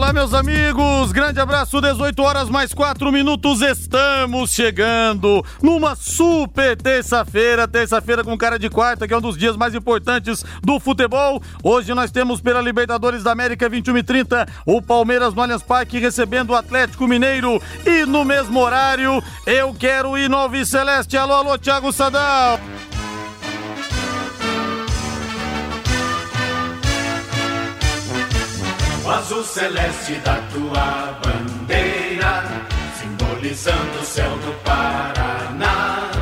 Olá, meus amigos, grande abraço, 18 horas mais 4 minutos, estamos chegando numa super terça-feira, terça-feira com cara de quarta, que é um dos dias mais importantes do futebol. Hoje nós temos pela Libertadores da América 21 e 30, o Palmeiras no Allianz Parque recebendo o Atlético Mineiro e no mesmo horário, eu quero ir no Celeste. Alô, alô, Thiago Sadal. O azul celeste da tua bandeira, simbolizando o céu do Paraná.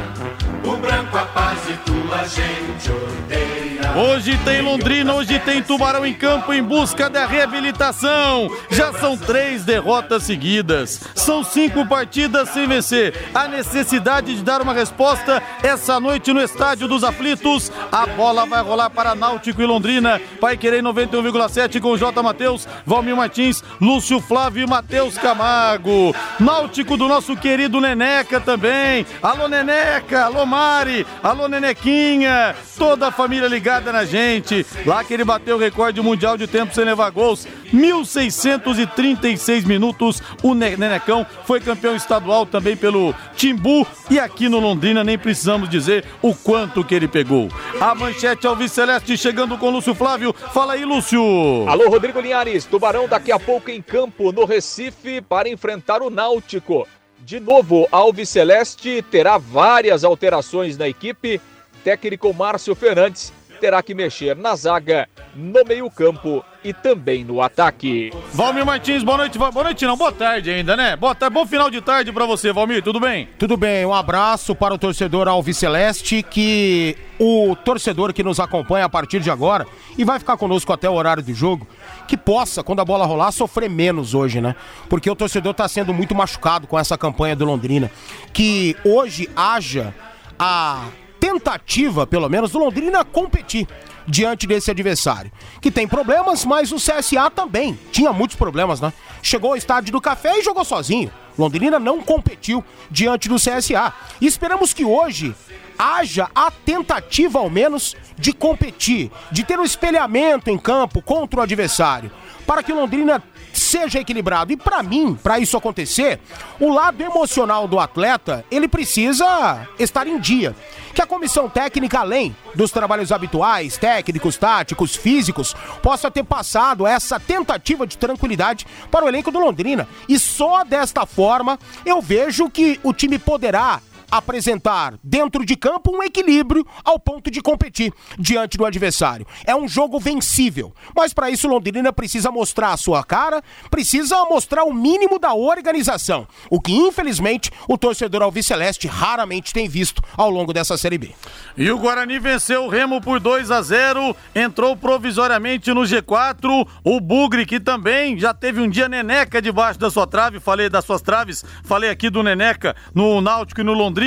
O branco a paz e tua gente odeia. Hoje tem Londrina, hoje tem Tubarão em campo em busca da reabilitação. Já são três derrotas seguidas. São cinco partidas sem vencer. A necessidade de dar uma resposta essa noite no Estádio dos Aflitos. A bola vai rolar para Náutico e Londrina. Vai querer 91,7 com J. Matheus, Valmir Martins, Lúcio Flávio e Matheus Camargo. Náutico do nosso querido Neneca também. Alô, Neneca. Alô, Mari. Alô, Nenequinha. Toda a família ligada na gente. Lá que ele bateu o recorde mundial de tempo sem levar gols. 1.636 minutos. O Nenecão foi campeão estadual também pelo Timbu. E aqui no Londrina nem precisamos dizer o quanto que ele pegou. A manchete Alves Celeste chegando com Lúcio Flávio. Fala aí, Lúcio. Alô, Rodrigo Linhares. Tubarão daqui a pouco em campo no Recife para enfrentar o Náutico. De novo, Alves Celeste terá várias alterações na equipe. Técnico Márcio Fernandes terá que mexer na zaga, no meio-campo e também no ataque. Valmir Martins, boa noite. Boa noite, não, boa tarde ainda, né? Boa tarde, bom final de tarde para você, Valmir, tudo bem? Tudo bem, um abraço para o torcedor Alves Celeste, que o torcedor que nos acompanha a partir de agora e vai ficar conosco até o horário do jogo, que possa, quando a bola rolar, sofrer menos hoje, né? Porque o torcedor está sendo muito machucado com essa campanha do Londrina. Que hoje haja a tentativa, pelo menos, do Londrina competir diante desse adversário. Que tem problemas, mas o CSA também tinha muitos problemas, né? Chegou ao estádio do Café e jogou sozinho. Londrina não competiu diante do CSA. E esperamos que hoje haja a tentativa, ao menos, de competir, de ter um espelhamento em campo contra o adversário, para que Londrina seja equilibrado. E para mim, para isso acontecer, o lado emocional do atleta, ele precisa estar em dia. Que a comissão técnica, além dos trabalhos habituais, técnicos, táticos, físicos, possa ter passado essa tentativa de tranquilidade para o elenco do Londrina. E só desta forma eu vejo que o time poderá apresentar dentro de campo um equilíbrio ao ponto de competir diante do adversário. É um jogo vencível, mas para isso Londrina precisa mostrar a sua cara, precisa mostrar o mínimo da organização, o que infelizmente o torcedor alviceleste raramente tem visto ao longo dessa Série B. E o Guarani venceu o Remo por 2 a 0, entrou provisoriamente no G4. O Bugre, que também já teve um dia neneca debaixo da sua trave, falei das suas traves, falei aqui do neneca no Náutico e no Londrina.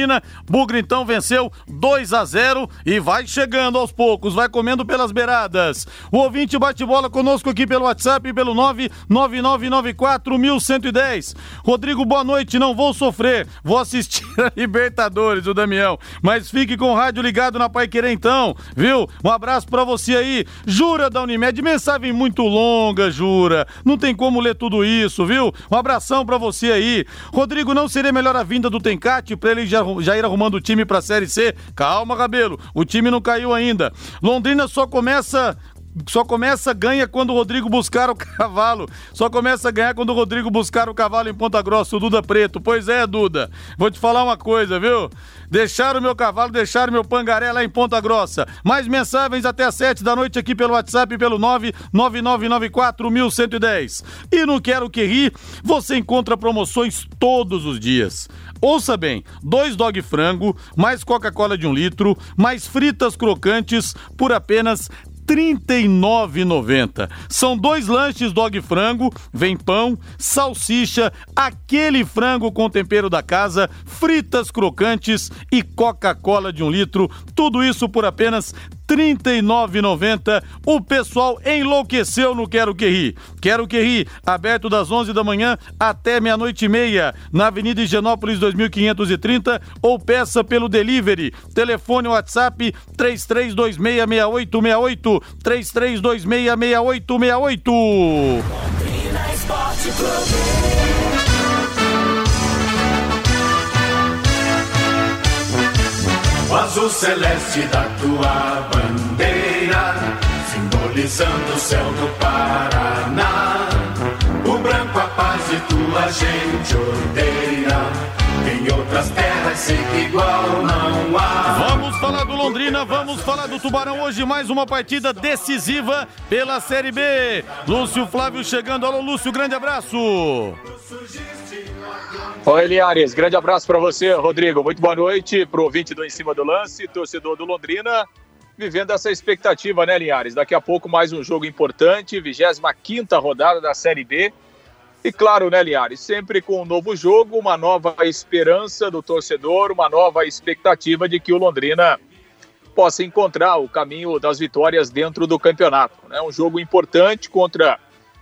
Bugre então venceu 2 a 0 e vai chegando aos poucos, vai comendo pelas beiradas. O ouvinte bate bola conosco aqui pelo WhatsApp pelo 999941110. Rodrigo, boa noite, não vou sofrer, vou assistir a Libertadores, o Damião, mas fique com o rádio ligado na Pai Querer então, viu? Um abraço para você aí. Jura da Unimed, mensagem muito longa, Jura. Não tem como ler tudo isso, viu? Um abração para você aí. Rodrigo, não seria melhor a vinda do Tencate para ele já, já ir arrumando o time pra Série C? Calma, Cabelo, o time não caiu ainda. Londrina só começa só começa a ganha quando o Rodrigo buscar o cavalo. Só começa a ganhar quando o Rodrigo buscar o cavalo em Ponta Grossa, o Duda Preto. Pois é, Duda. Vou te falar uma coisa, viu? Deixaram o meu cavalo, deixaram meu pangaré lá em Ponta Grossa. Mais mensagens até às sete da noite aqui pelo WhatsApp pelo 999941110. E no Quero Que Ri, você encontra promoções todos os dias. Ouça bem, dois dog frango, mais Coca-Cola de um litro, mais fritas crocantes por apenas R$ 39,90. São dois lanches dog frango, vem pão, salsicha, aquele frango com tempero da casa, fritas crocantes e Coca-Cola de um litro. Tudo isso por apenas R$ 39,90. O pessoal enlouqueceu no Quero Que Ri. Quero Que Ri, aberto das 11 da manhã até meia-noite e meia, na Avenida Higienópolis 2530 ou peça pelo delivery. Telefone WhatsApp 33266868 33266868. Esporte Clube. O azul celeste da tua bandeira, simbolizando o céu do Paraná. O branco a paz e tua gente odeia. Em outras terras sei que igual não há. Vamos falar do Londrina, vamos falar do Tubarão hoje. Mais uma partida decisiva pela Série B. Lúcio Flávio chegando. Alô, Lúcio, grande abraço. Oi, Linhares, grande abraço para você, Rodrigo. Muito boa noite pro ouvinte do Em Cima do Lance, torcedor do Londrina, vivendo essa expectativa, né, Linhares? Daqui a pouco mais um jogo importante, 25 rodada da Série B. E claro, né, Linhares, sempre com um novo jogo, uma nova esperança do torcedor, uma nova expectativa de que o Londrina possa encontrar o caminho das vitórias dentro do campeonato. É um jogo importante contra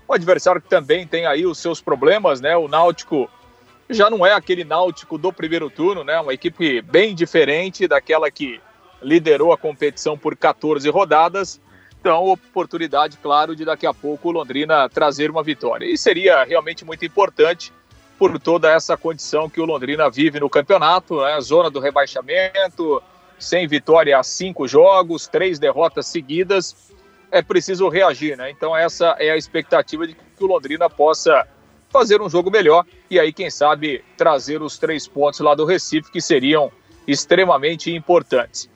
um adversário que também tem aí os seus problemas, né? O Náutico já não é aquele Náutico do primeiro turno, né? Uma equipe bem diferente daquela que liderou a competição por 14 rodadas. Então, oportunidade, claro, de daqui a pouco o Londrina trazer uma vitória. E seria realmente muito importante por toda essa condição que o Londrina vive no campeonato, né? Zona do rebaixamento, sem vitória há cinco jogos, três derrotas seguidas. É preciso reagir, né? Então, essa é a expectativa de que o Londrina possa fazer um jogo melhor e aí, quem sabe, trazer os três pontos lá do Recife, que seriam extremamente importantes.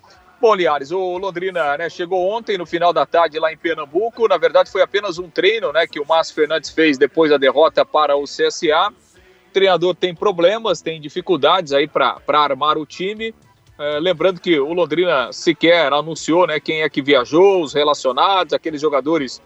Bom, Liares, o Londrina né, chegou ontem, no final da tarde, lá em Pernambuco. Na verdade, foi apenas um treino né, que o Márcio Fernandes fez depois da derrota para o CSA. O treinador tem problemas, tem dificuldades aí para armar o time. É, lembrando que o Londrina sequer anunciou né, quem é que viajou, os relacionados, aqueles jogadores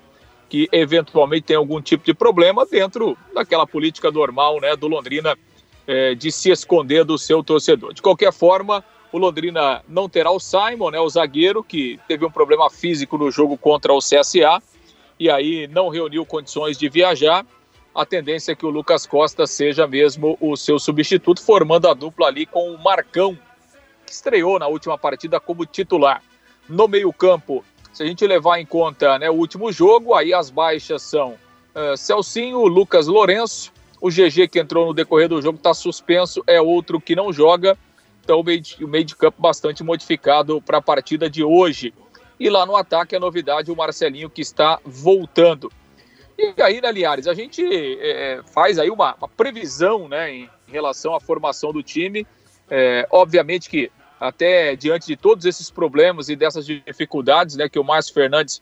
que eventualmente tem algum tipo de problema dentro daquela política normal né, do Londrina é, de se esconder do seu torcedor. De qualquer forma, o Londrina não terá o Simon, né, o zagueiro, que teve um problema físico no jogo contra o CSA e aí não reuniu condições de viajar. A tendência é que o Lucas Costa seja mesmo o seu substituto, formando a dupla ali com o Marcão, que estreou na última partida como titular. No meio-campo, se a gente levar em conta né, o último jogo, aí as baixas são uh, Celcinho, Lucas Lourenço, o GG que entrou no decorrer do jogo está suspenso, é outro que não joga. Então o meio de, campo bastante modificado para a partida de hoje. E lá no ataque a novidade, o Marcelinho que está voltando. E aí, né, Liares, a gente é, faz aí uma, uma, previsão né, em relação à formação do time. É, obviamente que até diante de todos esses problemas e dessas dificuldades né, que o Márcio Fernandes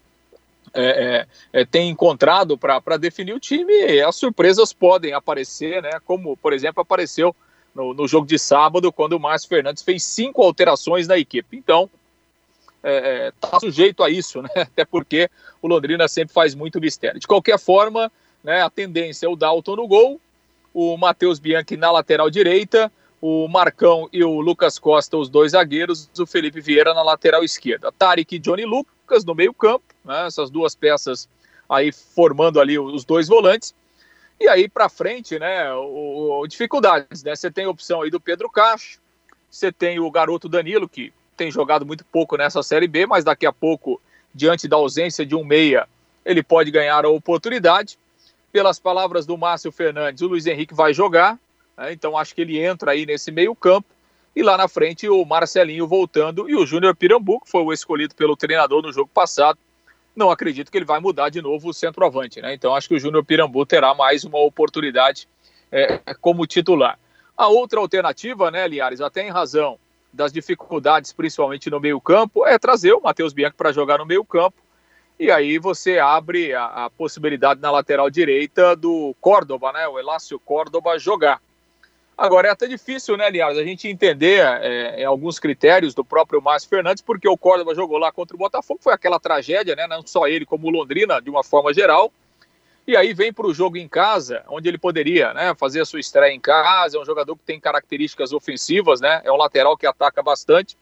é, é, é tem encontrado para definir o time, as surpresas podem aparecer, né, como, por exemplo, apareceu no, no jogo de sábado, quando o Márcio Fernandes fez cinco alterações na equipe. Então, está é, é tá sujeito a isso, né, até porque o Londrina sempre faz muito mistério. De qualquer forma, né, a tendência é o Dalton no gol, o Matheus Bianchi na lateral direita, o Marcão e o Lucas Costa, os dois zagueiros, o Felipe Vieira na lateral esquerda. Tarek e Johnny Lucas no meio-campo, né, essas duas peças aí formando ali os dois volantes. E aí para frente, né, o, o, dificuldades, né? Você tem a opção aí do Pedro Cacho, você tem o garoto Danilo, que tem jogado muito pouco nessa Série B, mas daqui a pouco, diante da ausência de um meia, ele pode ganhar a oportunidade. Pelas palavras do Márcio Fernandes, o Luiz Henrique vai jogar, né? Então acho que ele entra aí nesse meio campo. E lá na frente o Marcelinho voltando e o Júnior Pirambu, que foi o escolhido pelo treinador no jogo passado. Não acredito que ele vai mudar de novo o centroavante, né? Então acho que o Júnior Pirambu terá mais uma oportunidade é, como titular. A outra alternativa, né, Liares, até em razão das dificuldades, principalmente no meio-campo, é trazer o Matheus Bianchi para jogar no meio-campo. E aí você abre a, a, possibilidade na lateral direita do Córdoba, né? O Elácio Córdoba jogar. Agora, é até difícil, né, aliás, a gente entender é, alguns critérios do próprio Márcio Fernandes, porque o Córdoba jogou lá contra o Botafogo, foi aquela tragédia, né, não só ele, como o Londrina, de uma forma geral, e aí vem para o jogo em casa, onde ele poderia né, fazer a sua estreia em casa, é um jogador que tem características ofensivas, né, é um lateral que ataca bastante,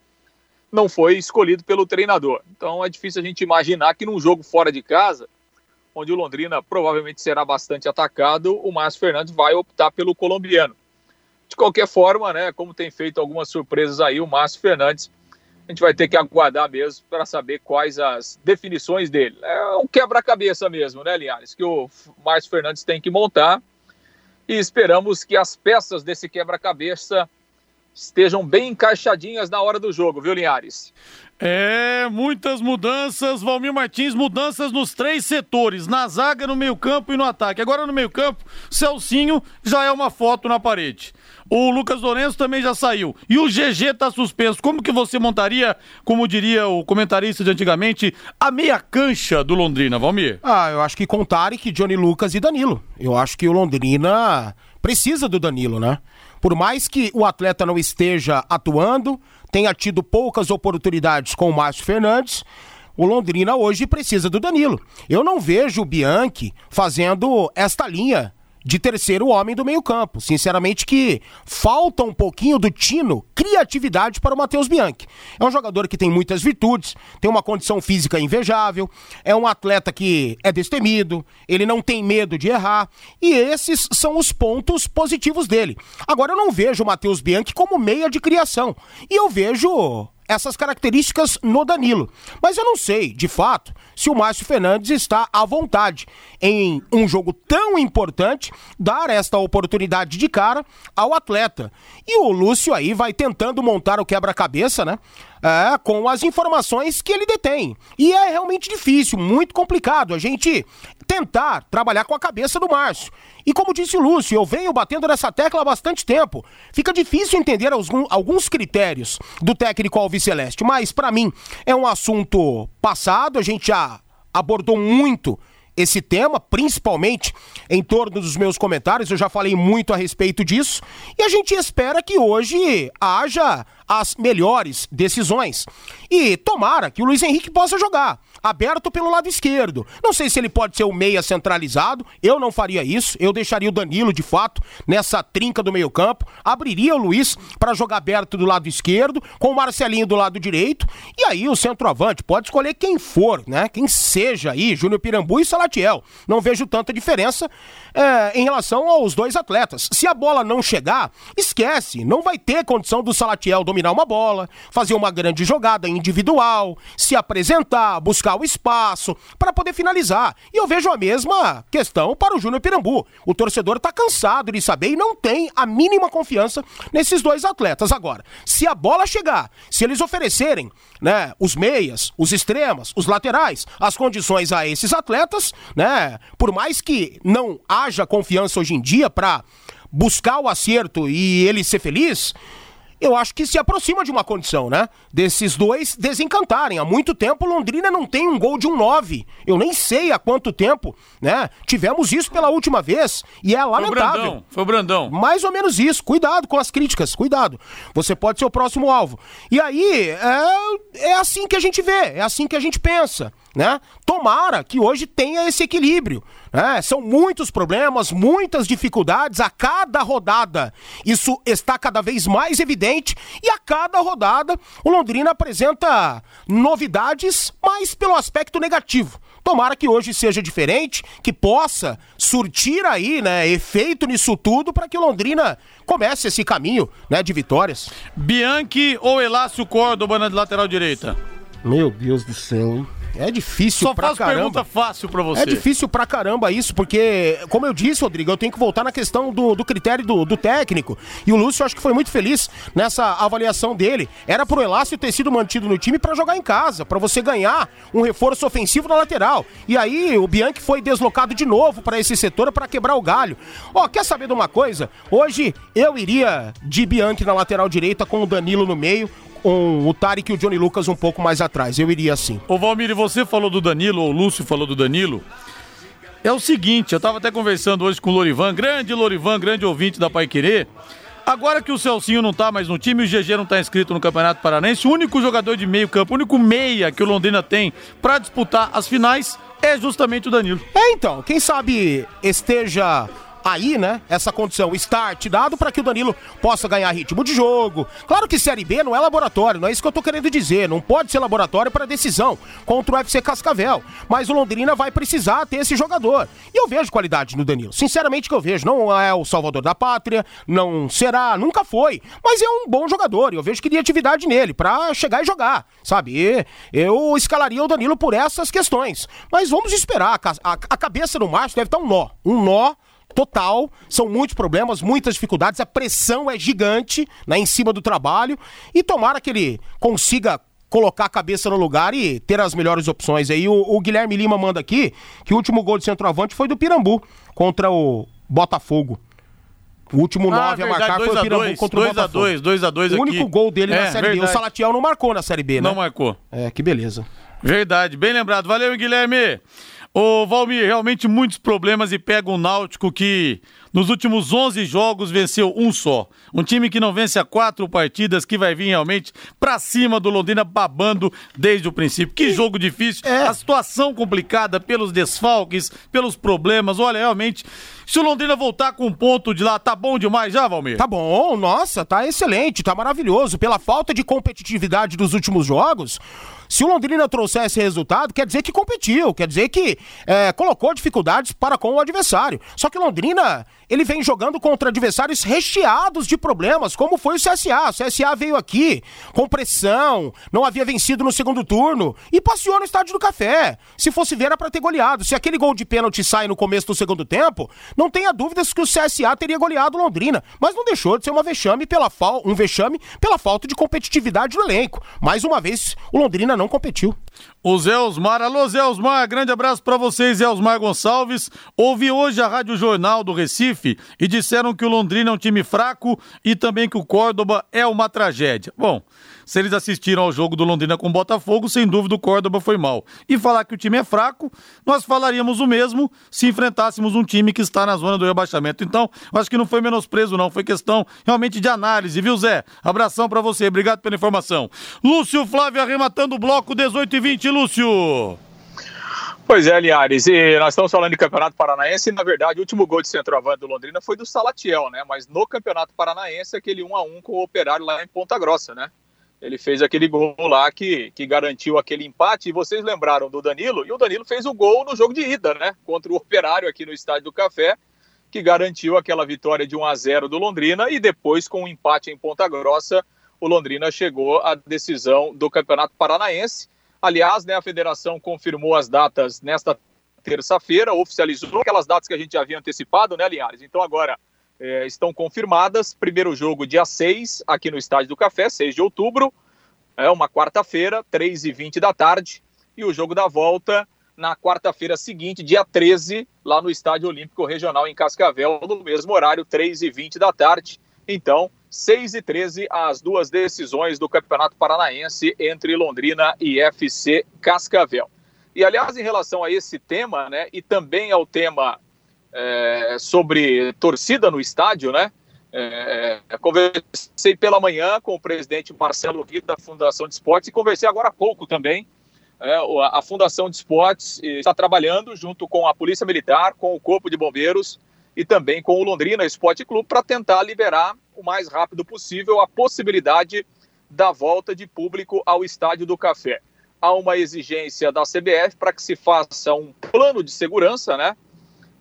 não foi escolhido pelo treinador. Então é difícil a gente imaginar que num jogo fora de casa, onde o Londrina provavelmente será bastante atacado, o Márcio Fernandes vai optar pelo colombiano. De qualquer forma, né, como tem feito algumas surpresas aí, o Márcio Fernandes, a gente vai ter que aguardar mesmo para saber quais as definições dele. É um quebra-cabeça mesmo, né, Linhares, que o Márcio Fernandes tem que montar e esperamos que as peças desse quebra-cabeça estejam bem encaixadinhas na hora do jogo, viu, Linhares? É, muitas mudanças, Valmir Martins, mudanças nos três setores, na zaga, no meio-campo e no ataque. Agora no meio-campo, Celcinho já é uma foto na parede. O Lucas Lourenço também já saiu. E o GG tá suspenso. Como que você montaria, como diria o comentarista de antigamente, a meia cancha do Londrina, Valmir? Ah, eu acho que com Tarek, Johnny Lucas e Danilo. Eu acho que o Londrina precisa do Danilo, né? Por mais que o atleta não esteja atuando, tenha tido poucas oportunidades com o Márcio Fernandes, o Londrina hoje precisa do Danilo. Eu não vejo o Bianchi fazendo esta linha de terceiro homem do meio-campo. Sinceramente, que falta um pouquinho do tino, criatividade para o Matheus Bianchi. É um jogador que tem muitas virtudes, tem uma condição física invejável, é um atleta que é destemido, ele não tem medo de errar, e esses são os pontos positivos dele. Agora, eu não vejo o Matheus Bianchi como meia de criação, e eu vejo essas características no Danilo. Mas eu não sei, de fato, se o Márcio Fernandes está à vontade em um jogo tão importante dar esta oportunidade de cara ao atleta. E o Lúcio aí vai tentando montar o quebra-cabeça, né? É, com as informações que ele detém. E é realmente difícil, muito complicado a gente tentar trabalhar com a cabeça do Márcio. E como disse o Lúcio, eu venho batendo nessa tecla há bastante tempo. Fica difícil entender alguns critérios do técnico Alves Celeste, mas para mim é um assunto passado, a gente já abordou muito esse tema, principalmente em torno dos meus comentários, eu já falei muito a respeito disso, e a gente espera que hoje haja as melhores decisões. E tomara que o Luiz Henrique possa jogar aberto pelo lado esquerdo. Não sei se ele pode ser o meia centralizado, eu não faria isso, eu deixaria o Danilo de fato nessa trinca do meio-campo, abriria o Luiz para jogar aberto do lado esquerdo, com o Marcelinho do lado direito, e aí o centroavante pode escolher quem for, né? Quem seja aí, Júnior Pirambu e Salatiel. Não vejo tanta diferença é, em relação aos dois atletas. Se a bola não chegar, esquece, não vai ter condição do Salatiel dominar uma bola, fazer uma grande jogada individual, se apresentar, buscar o espaço para poder finalizar. E eu vejo a mesma questão para o Júnior Pirambu. O torcedor está cansado de saber e não tem a mínima confiança nesses dois atletas. Agora, se a bola chegar, se eles oferecerem né, os meias, os extremas, os laterais, as condições a esses atletas, né, por mais que não haja confiança hoje em dia para buscar o acerto e ele ser feliz, eu acho que se aproxima de uma condição, né? Desses dois desencantarem. Há muito tempo Londrina não tem um gol de um 9. Eu nem sei há quanto tempo, né? Tivemos isso pela última vez e é lamentável. Foi o Brandão. Foi o Brandão. Mais ou menos isso. Cuidado com as críticas, cuidado. Você pode ser o próximo alvo. E aí, é, é assim que a gente vê, é assim que a gente pensa né? Tomara que hoje tenha esse equilíbrio. Né? São muitos problemas, muitas dificuldades a cada rodada. Isso está cada vez mais evidente e a cada rodada o Londrina apresenta novidades, mas pelo aspecto negativo. Tomara que hoje seja diferente, que possa surtir aí, né, efeito nisso tudo para que o Londrina comece esse caminho, né, de vitórias. Bianchi ou Elácio Córdoba na lateral direita? Meu Deus do céu, hein? É difícil Só pra faço caramba. pergunta fácil pra você. É difícil pra caramba isso, porque, como eu disse, Rodrigo, eu tenho que voltar na questão do, do critério do, do técnico. E o Lúcio, acho que foi muito feliz nessa avaliação dele. Era pro Elácio ter sido mantido no time para jogar em casa, para você ganhar um reforço ofensivo na lateral. E aí o Bianchi foi deslocado de novo para esse setor para quebrar o galho. Ó, oh, quer saber de uma coisa? Hoje eu iria de Bianchi na lateral direita com o Danilo no meio um, o Tarek e o Johnny Lucas um pouco mais atrás. Eu iria assim. Ô Valmir, você falou do Danilo, ou o Lúcio falou do Danilo. É o seguinte, eu tava até conversando hoje com o Lorivan, grande Lorivan, grande ouvinte da Pai Querer. Agora que o Celcinho não tá mais no time, o GG não tá inscrito no Campeonato Paranense, o único jogador de meio campo, o único meia que o Londrina tem para disputar as finais é justamente o Danilo. É, então, quem sabe esteja aí, né, essa condição, start dado para que o Danilo possa ganhar ritmo de jogo. Claro que Série B não é laboratório, não é isso que eu tô querendo dizer, não pode ser laboratório para decisão contra o FC Cascavel, mas o Londrina vai precisar ter esse jogador. E eu vejo qualidade no Danilo, sinceramente que eu vejo, não é o salvador da pátria, não será, nunca foi, mas é um bom jogador e eu vejo criatividade nele para chegar e jogar, sabe? E eu escalaria o Danilo por essas questões, mas vamos esperar, a, cabeça no macho deve estar um nó, um nó total, são muitos problemas, muitas dificuldades, a pressão é gigante né, em cima do trabalho e tomara que ele consiga colocar a cabeça no lugar e ter as melhores opções aí. O, o Guilherme Lima manda aqui que o último gol de centroavante foi do Pirambu contra o Botafogo. O último 9 ah, a marcar foi o Pirambu dois, contra o Botafogo. 2 x 2 2 a 2 O único gol dele é, na Série verdade. B. O Salatiel não marcou na Série B, né? Não marcou. É, que beleza. Verdade, bem lembrado. Valeu, Guilherme. Ô, Valmir, realmente muitos problemas e pega um Náutico que nos últimos 11 jogos venceu um só. Um time que não vence a quatro partidas, que vai vir realmente pra cima do Londrina babando desde o princípio. Que jogo difícil, é. a situação complicada pelos desfalques, pelos problemas. Olha, realmente, se o Londrina voltar com um ponto de lá, tá bom demais já, Valmir? Tá bom, nossa, tá excelente, tá maravilhoso. Pela falta de competitividade dos últimos jogos, se o Londrina trouxer esse resultado, quer dizer que competiu, quer dizer que é, colocou dificuldades para com o adversário. Só que Londrina, ele vem jogando contra adversários recheados de problemas, como foi o CSA. O CSA veio aqui com pressão, não havia vencido no segundo turno e passeou no Estádio do Café. Se fosse ver, era para ter goleado. Se aquele gol de pênalti sai no começo do segundo tempo, não tenha dúvidas que o CSA teria goleado Londrina. Mas não deixou de ser uma vexame pela um vexame pela falta de competitividade do elenco. Mais uma vez, o Londrina não competiu. O Zé Osmar, alô Zé Osmar, grande abraço para vocês, Zé Osmar Gonçalves. Ouvi hoje a Rádio Jornal do Recife e disseram que o Londrina é um time fraco e também que o Córdoba é uma tragédia. Bom, se eles assistiram ao jogo do Londrina com o Botafogo, sem dúvida o Córdoba foi mal. E falar que o time é fraco, nós falaríamos o mesmo se enfrentássemos um time que está na zona do rebaixamento. Então, acho que não foi menosprezo, não. Foi questão realmente de análise, viu, Zé? Abração para você. Obrigado pela informação. Lúcio Flávio arrematando o bloco 18 e 20, Lúcio. Pois é, Linhares, e nós estamos falando de Campeonato Paranaense e, na verdade, o último gol de centroavante do Londrina foi do Salatiel, né? Mas no Campeonato Paranaense, aquele 1 a 1 com o Operário lá em Ponta Grossa, né? Ele fez aquele gol lá que, que garantiu aquele empate. E vocês lembraram do Danilo? E o Danilo fez o gol no jogo de ida, né? Contra o Operário aqui no Estádio do Café, que garantiu aquela vitória de 1 a 0 do Londrina. E depois, com o um empate em Ponta Grossa, o Londrina chegou à decisão do Campeonato Paranaense. Aliás, né, a federação confirmou as datas nesta terça-feira, oficializou aquelas datas que a gente havia antecipado, né, Linhares? Então agora é, estão confirmadas. Primeiro jogo, dia 6, aqui no Estádio do Café, 6 de outubro. É uma quarta-feira, 3h20 da tarde. E o jogo da volta na quarta-feira seguinte, dia 13, lá no Estádio Olímpico Regional em Cascavel, no mesmo horário, 3h20 da tarde. Então, 6 e 13 as duas decisões do Campeonato Paranaense entre Londrina e FC Cascavel. E aliás, em relação a esse tema, né, e também ao tema é, sobre torcida no estádio, né? É, conversei pela manhã com o presidente Marcelo Guido da Fundação de Esportes e conversei agora há pouco também. É, a Fundação de Esportes está trabalhando junto com a Polícia Militar, com o Corpo de Bombeiros e também com o Londrina Esporte Clube para tentar liberar o mais rápido possível a possibilidade da volta de público ao Estádio do Café. Há uma exigência da CBF para que se faça um plano de segurança, né?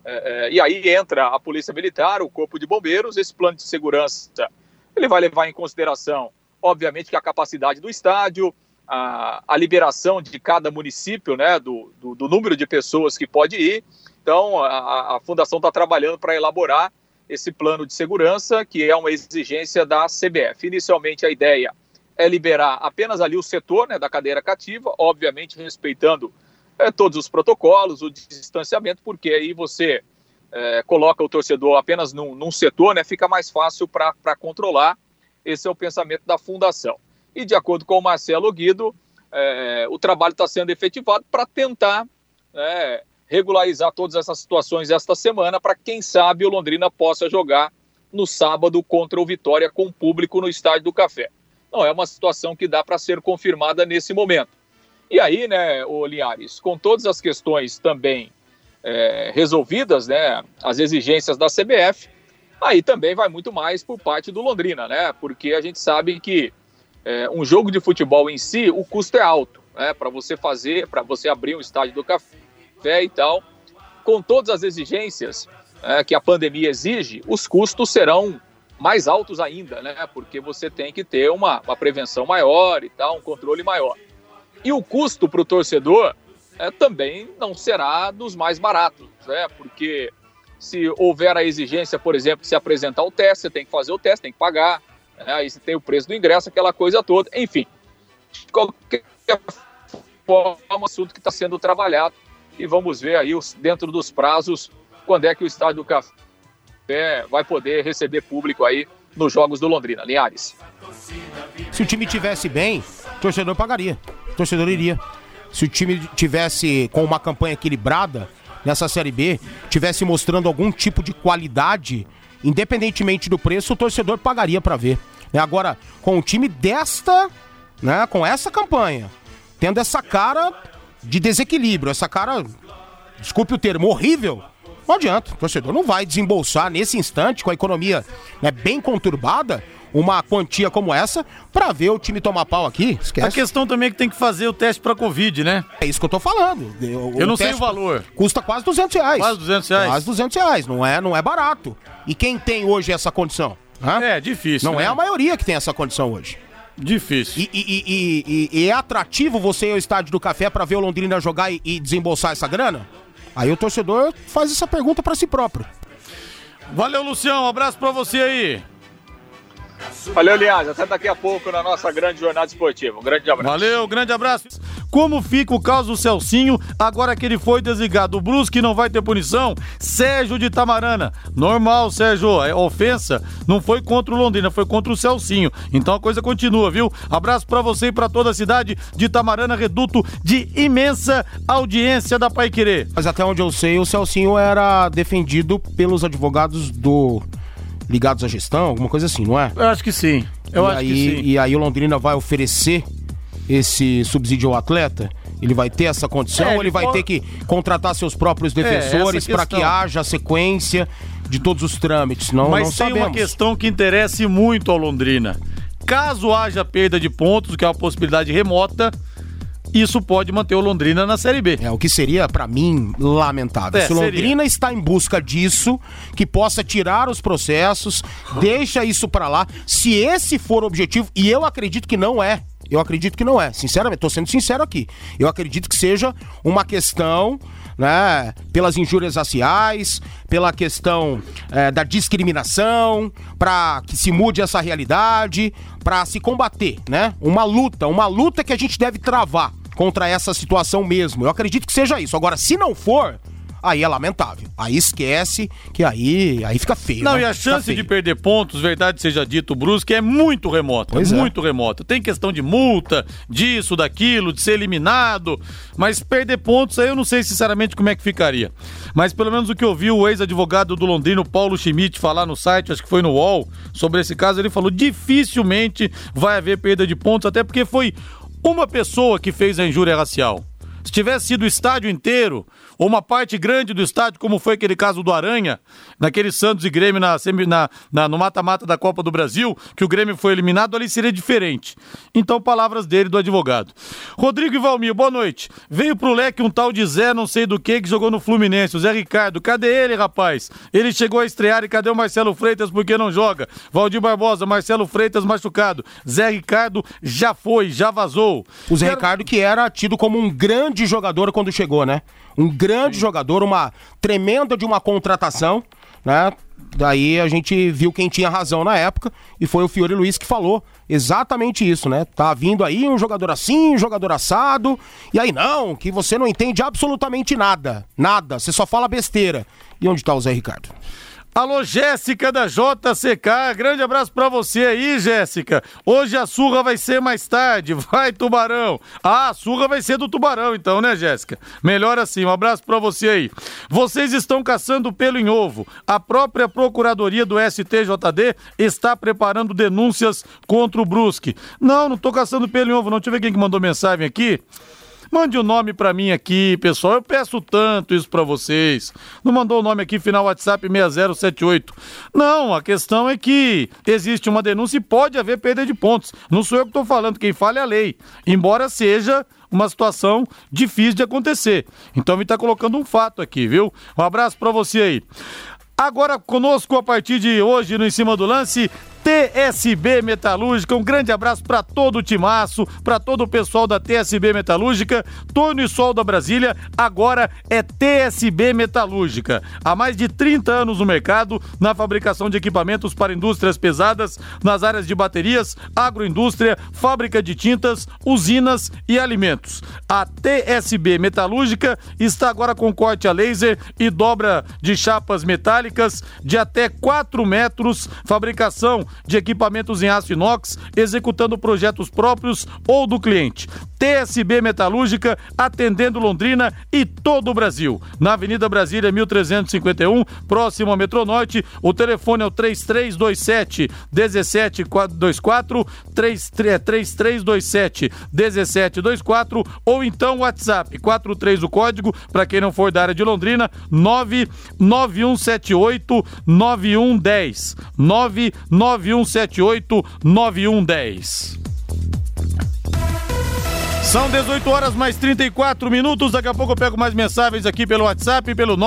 É, é, e aí entra a Polícia Militar, o Corpo de Bombeiros, esse plano de segurança ele vai levar em consideração, obviamente, que a capacidade do estádio, a, a liberação de cada município, né, do, do, do, número de pessoas que pode ir. Então, a, a Fundação está trabalhando para elaborar esse plano de segurança, que é uma exigência da CBF. Inicialmente, a ideia é liberar apenas ali o setor né, da cadeira cativa, obviamente respeitando é, todos os protocolos, o distanciamento, porque aí você é, coloca o torcedor apenas num, num setor, né, fica mais fácil para controlar. Esse é o pensamento da fundação. E de acordo com o Marcelo Guido, é, o trabalho está sendo efetivado para tentar né, regularizar todas essas situações esta semana, para quem sabe o Londrina possa jogar no sábado contra o Vitória com público no Estádio do Café. Não é uma situação que dá para ser confirmada nesse momento. E aí, né, o Linhares, com todas as questões também é, resolvidas, né, as exigências da CBF, aí também vai muito mais por parte do Londrina, né? Porque a gente sabe que é, um jogo de futebol em si, o custo é alto, né? Para você fazer, para você abrir um estádio do café e tal, com todas as exigências é, que a pandemia exige, os custos serão mais altos ainda, né? Porque você tem que ter uma, uma prevenção maior e tal, um controle maior. E o custo para o torcedor é, também não será dos mais baratos, né? Porque se houver a exigência, por exemplo, de se apresentar o teste, você tem que fazer o teste, tem que pagar, né? aí você tem o preço do ingresso, aquela coisa toda, enfim. De qualquer forma, é um assunto que está sendo trabalhado e vamos ver aí, dentro dos prazos, quando é que o Estádio do Café vai poder receber público aí nos Jogos do Londrina. Linhares. Se o time tivesse bem, o torcedor pagaria, o torcedor iria. Se o time tivesse com uma campanha equilibrada, nessa Série B tivesse mostrando algum tipo de qualidade, independentemente do preço, o torcedor pagaria para ver. Né? Agora, com o time desta, né, com essa campanha, tendo essa cara de desequilíbrio, essa cara, desculpe o termo, horrível, não adianta. O torcedor não vai desembolsar nesse instante, com a economia né, bem conturbada, uma quantia como essa para ver o time tomar pau aqui. Esquece. A questão também é que tem que fazer o teste para Covid, né? É isso que eu tô falando. O, eu não sei o valor. Custa quase 200 reais. Quase 200 reais. Quase 200 reais. Não é, não é barato. E quem tem hoje essa condição? Hã? É, difícil. Não né? é a maioria que tem essa condição hoje. Difícil. E, e, e, e, é atrativo você ir ao estádio do café para ver o Londrina jogar e, desembolsar essa grana? Aí o torcedor faz essa pergunta para si próprio. Valeu, Lucião. Um abraço para você aí. Valeu, Linhares. Até daqui a pouco na nossa grande jornada esportiva. Um grande abraço. Valeu, grande abraço. Como fica o caso do Celcinho, agora que ele foi desligado? O Brusque não vai ter punição? Sérgio de Tamarana. Normal, Sérgio. A é ofensa não foi contra o Londrina, foi contra o Celcinho. Então a coisa continua, viu? Abraço para você e para toda a cidade de Tamarana, reduto de imensa audiência da Pai Querer. Mas até onde eu sei, o Celcinho era defendido pelos advogados do ligados à gestão, alguma coisa assim, não é? Eu acho que sim. Eu e acho aí, que sim. E aí o Londrina vai oferecer esse subsídio ao atleta? Ele vai ter essa condição é, ou ele vai pode... ter que contratar seus próprios é, defensores é, para que haja a sequência de todos os trâmites? Não, Mas não tem sabemos. uma questão que interessa muito ao Londrina. Caso haja perda de pontos, que é uma possibilidade remota, isso pode manter o Londrina na Série B. É, o que seria, para mim, lamentável. É, Se o Londrina seria. está em busca disso, que possa tirar os processos, deixa isso para lá. Se esse for o objetivo, e eu acredito que não é, eu acredito que não é, sinceramente, tô sendo sincero aqui. Eu acredito que seja uma questão, né, pelas injúrias raciais, pela questão é, da discriminação, para que se mude essa realidade, para se combater, né? Uma luta, uma luta que a gente deve travar contra essa situação mesmo. Eu acredito que seja isso. Agora, se não for, aí é lamentável. Aí esquece que aí, aí fica feio. Não, né? e a chance de perder pontos, verdade seja dito, Brusque, é muito remota. Pois é. muito é. remota. Tem questão de multa, disso, daquilo, de ser eliminado. Mas perder pontos aí eu não sei sinceramente como é que ficaria. Mas pelo menos o que eu vi o ex-advogado do Londrino, Paulo Schmidt, falar no site, acho que foi no UOL, sobre esse caso, ele falou: dificilmente vai haver perda de pontos, até porque foi uma pessoa que fez a injúria racial. Se tivesse sido o estádio inteiro, ou uma parte grande do estádio, como foi aquele caso do Aranha, naquele Santos e Grêmio na, na, na no mata-mata da Copa do Brasil, que o Grêmio foi eliminado, ali seria diferente. Então, palavras dele, do advogado. Rodrigo e Valmir, boa noite. Veio pro leque um tal de Zé, não sei do que, que jogou no Fluminense, o Zé Ricardo. Cadê ele, rapaz? Ele chegou a estrear e cadê o Marcelo Freitas porque não joga? Valdir Barbosa, Marcelo Freitas machucado. Zé Ricardo já foi, já vazou. O Zé. Ricardo que era tido como um grande jogador quando chegou, né? Um grande Sim. jogador, uma tremenda de uma contratação, né? Daí a gente viu quem tinha razão na época e foi o Fiore Luiz que falou exatamente isso, né? Tá vindo aí um jogador assim, um jogador assado, e aí não, que você não entende absolutamente nada, nada, você só fala besteira. E onde tá o Zé Ricardo? Alô, Jéssica da JCK, grande abraço para você aí, Jéssica. Hoje a surra vai ser mais tarde, vai Tubarão. Ah, a surra vai ser do Tubarão então, né, Jéssica? Melhor assim, um abraço para você aí. Vocês estão caçando pelo em ovo. A própria Procuradoria do STJD está preparando denúncias contra o Brusque. Não, não tô caçando pelo em ovo, não. Deixa eu ver quem que mandou mensagem aqui. Mande o um nome para mim aqui, pessoal. Eu peço tanto isso para vocês. Não mandou o nome aqui, final WhatsApp 6078. Não, a questão é que existe uma denúncia e pode haver perda de pontos. Não sou eu que estou falando, quem fala é a lei. Embora seja uma situação difícil de acontecer. Então me está colocando um fato aqui, viu? Um abraço para você aí. Agora conosco a partir de hoje no Em Cima do Lance, TSB Metalúrgica. Um grande abraço para todo o timaço, para todo o pessoal da TSB Metalúrgica. Torno e Sol da Brasília, agora é TSB Metalúrgica. Há mais de 30 anos no mercado, na fabricação de equipamentos para indústrias pesadas, nas áreas de baterias, agroindústria, fábrica de tintas, usinas e alimentos. A TSB Metalúrgica está agora com corte a laser e dobra de chapas metálicas de até 4 metros, fabricação de equipamentos em aço inox, executando projetos próprios ou do cliente. TSB Metalúrgica, atendendo Londrina e todo o Brasil. Na Avenida Brasília, 1351, próximo ao Metronorte. O telefone é o 3327 1724, 3327 1724 ou então WhatsApp 43 o código para quem não for da área de Londrina 99178 9110 99178 9110 são 18 horas mais 34 minutos. Daqui a pouco eu pego mais mensagens aqui pelo WhatsApp, pelo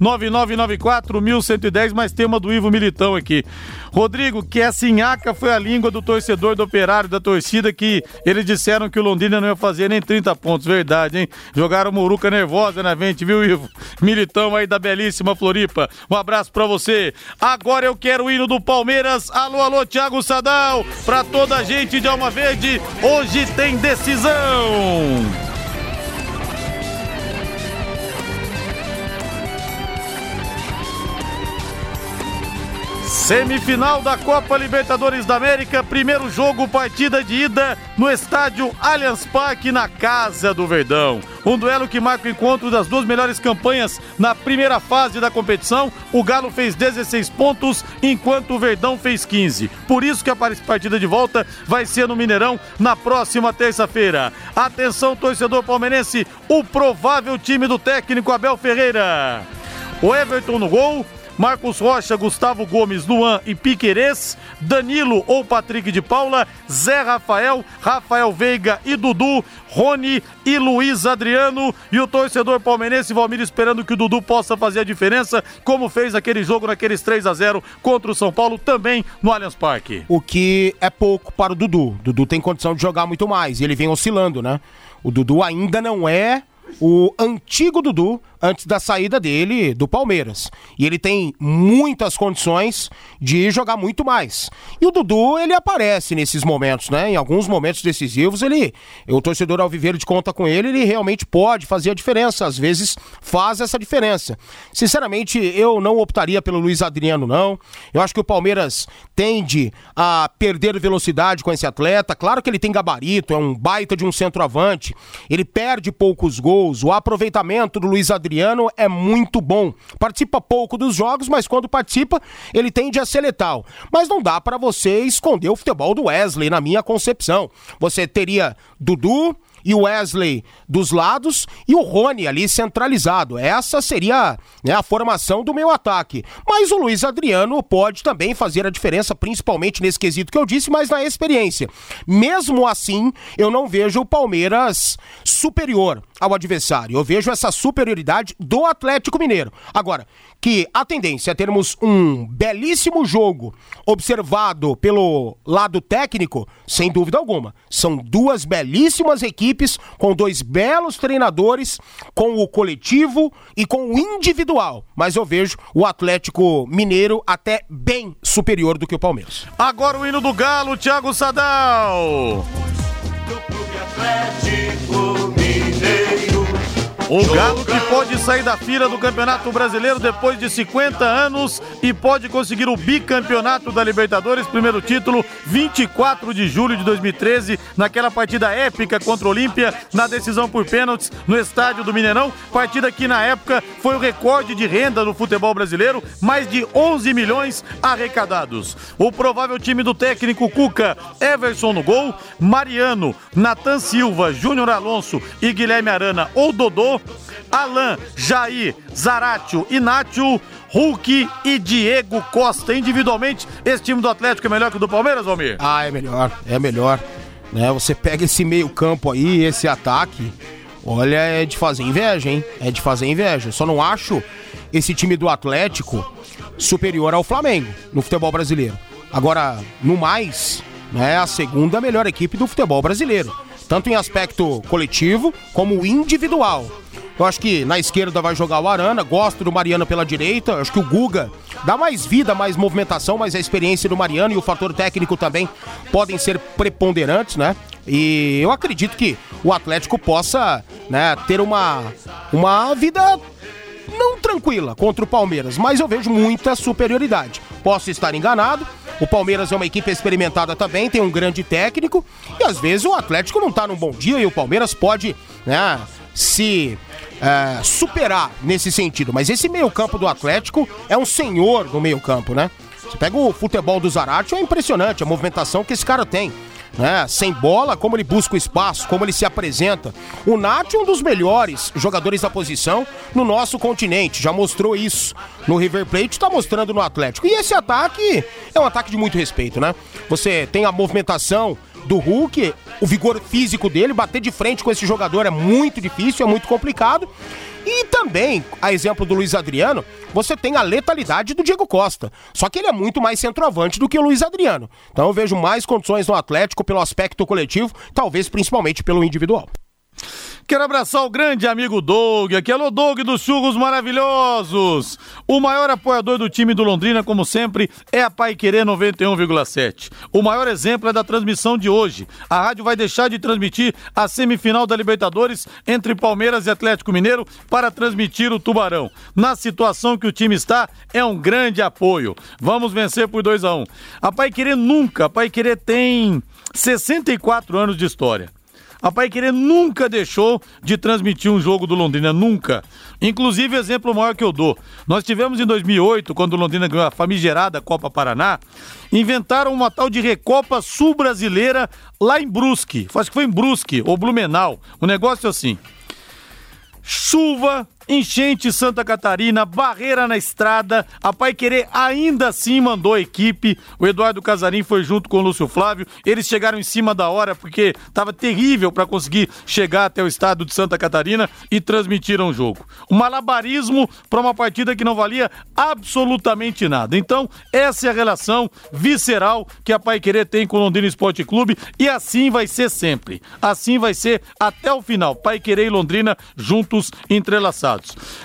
99994-1110, mais tema do Ivo Militão aqui. Rodrigo, que essa inhaca foi a língua do torcedor do operário da torcida que eles disseram que o Londrina não ia fazer nem 30 pontos. Verdade, hein? Jogaram Muruca nervosa na frente, viu, Ivo? Militão aí da belíssima Floripa. Um abraço pra você. Agora eu quero o hino do Palmeiras. Alô, alô, Thiago Sadal. Pra toda a gente de Alma Verde, hoje tem decisão. Wilson. Semifinal da Copa Libertadores da América, primeiro jogo, partida de ida no estádio Allianz Parque, na Casa do Verdão. Um duelo que marca o encontro das duas melhores campanhas na primeira fase da competição. O Galo fez 16 pontos, enquanto o Verdão fez 15. Por isso que a partida de volta vai ser no Mineirão na próxima terça-feira. Atenção, torcedor palmeirense, o provável time do técnico Abel Ferreira. O Everton no gol, Marcos Rocha, Gustavo Gomes, Luan e Piquerez, Danilo ou Patrick de Paula, Zé Rafael, Rafael Veiga e Dudu, Rony e Luiz Adriano e o torcedor palmeirense Valmir esperando que o Dudu possa fazer a diferença, como fez aquele jogo naqueles 3 a 0 contra o São Paulo também no Allianz Parque. O que é pouco para o Dudu. Dudu tem condição de jogar muito mais e ele vem oscilando, né? O Dudu ainda não é o antigo Dudu antes da saída dele do Palmeiras. E ele tem muitas condições de jogar muito mais. E o Dudu, ele aparece nesses momentos, né? Em alguns momentos decisivos, ele, o torcedor de conta com ele, ele realmente pode fazer a diferença, às vezes faz essa diferença. Sinceramente, eu não optaria pelo Luiz Adriano não. Eu acho que o Palmeiras tende a perder velocidade com esse atleta. Claro que ele tem gabarito, é um baita de um centroavante. Ele perde poucos gols. O aproveitamento do Luiz Adriano Adriano é muito bom. Participa pouco dos jogos, mas quando participa, ele tende a ser letal. Mas não dá para você esconder o futebol do Wesley, na minha concepção. Você teria Dudu, e o Wesley dos lados e o Rony ali centralizado. Essa seria né, a formação do meu ataque. Mas o Luiz Adriano pode também fazer a diferença, principalmente nesse quesito que eu disse, mas na experiência. Mesmo assim, eu não vejo o Palmeiras superior ao adversário. Eu vejo essa superioridade do Atlético Mineiro. Agora, que a tendência é termos um belíssimo jogo observado pelo lado técnico, sem dúvida alguma. São duas belíssimas equipes com dois belos treinadores, com o coletivo e com o individual. Mas eu vejo o Atlético Mineiro até bem superior do que o Palmeiras. Agora o hino do Galo, Thiago Sadal. Do Clube Atlético Mineiro O Galo que pode sair da fila do Campeonato Brasileiro depois de 50 anos e pode conseguir o bicampeonato da Libertadores, primeiro título, 24 de julho de 2013, naquela partida épica contra o Olímpia, na decisão por pênaltis no estádio do Mineirão. Partida que na época foi o recorde de renda no futebol brasileiro, mais de 11 milhões arrecadados. O provável time do técnico Cuca, Everson no gol, Mariano, Natan Silva, Júnior Alonso e Guilherme Arana ou Dodô, Alain, Jair, Zaratio, Inácio, Hulk e Diego Costa. Individualmente, esse time do Atlético é melhor que o do Palmeiras, Almir? Ah, é melhor, é melhor. Né? Você pega esse meio campo aí, esse ataque, olha, é de fazer inveja, hein? É de fazer inveja. Só não acho esse time do Atlético superior ao Flamengo no futebol brasileiro. Agora, no mais, né, a segunda melhor equipe do futebol brasileiro. Tanto em aspecto coletivo como individual. Eu acho que na esquerda vai jogar o Arana, gosto do Mariano pela direita. Acho que o Guga dá mais vida, mais movimentação, mas a experiência do Mariano e o fator técnico também podem ser preponderantes, né? E eu acredito que o Atlético possa né, ter uma, uma vida não tranquila contra o Palmeiras, mas eu vejo muita superioridade. Posso estar enganado. O Palmeiras é uma equipe experimentada também, tem um grande técnico e às vezes o Atlético não tá num bom dia e o Palmeiras pode né, se é, superar nesse sentido. Mas esse meio-campo do Atlético é um senhor no meio-campo, né? Você pega o futebol do Zarate, é impressionante a movimentação que esse cara tem né? Sem bola, como ele busca o espaço, como ele se apresenta. O Nath é um dos melhores jogadores da posição no nosso continente, já mostrou isso no River Plate, está mostrando no Atlético. E esse ataque é um ataque de muito respeito, né? Você tem a movimentação do Hulk, o vigor físico dele, bater de frente com esse jogador é muito difícil, é muito complicado. E também, a exemplo do Luiz Adriano, você tem a letalidade do Diego Costa. Só que ele é muito mais centroavante do que o Luiz Adriano. Então eu vejo mais condições no Atlético pelo aspecto coletivo, talvez principalmente pelo individual. Quero abraçar o grande amigo Doug, aqui é o Doug dos Churros Maravilhosos. O maior apoiador do time do Londrina, como sempre, é a Pai Querer 91,7. O maior exemplo é da transmissão de hoje. A rádio vai deixar de transmitir a semifinal da Libertadores entre Palmeiras e Atlético Mineiro para transmitir o Tubarão. Na situação que o time está, é um grande apoio. Vamos vencer por 2 a 1 um. A Pai Querer nunca, a Pai Querer tem 64 anos de história. A Pai Querer nunca deixou de transmitir um jogo do Londrina, nunca. Inclusive, exemplo maior que eu dou. Nós tivemos em 2008, quando o Londrina ganhou a famigerada Copa Paraná, inventaram uma tal de Recopa Sul-Brasileira lá em Brusque. Acho que foi em Brusque, ou Blumenau. O negócio é assim. Chuva, enchente Santa Catarina, barreira na estrada. A Pai Querer ainda assim mandou a equipe. O Eduardo Casarim foi junto com o Lúcio Flávio. Eles chegaram em cima da hora porque estava terrível para conseguir chegar até o estado de Santa Catarina e transmitiram o jogo. Um malabarismo para uma partida que não valia absolutamente nada. Então, essa é a relação visceral que a Pai Querer tem com o Londrina Esporte Clube e assim vai ser sempre. Assim vai ser até o final. Pai Querer e Londrina juntos entrelaçados.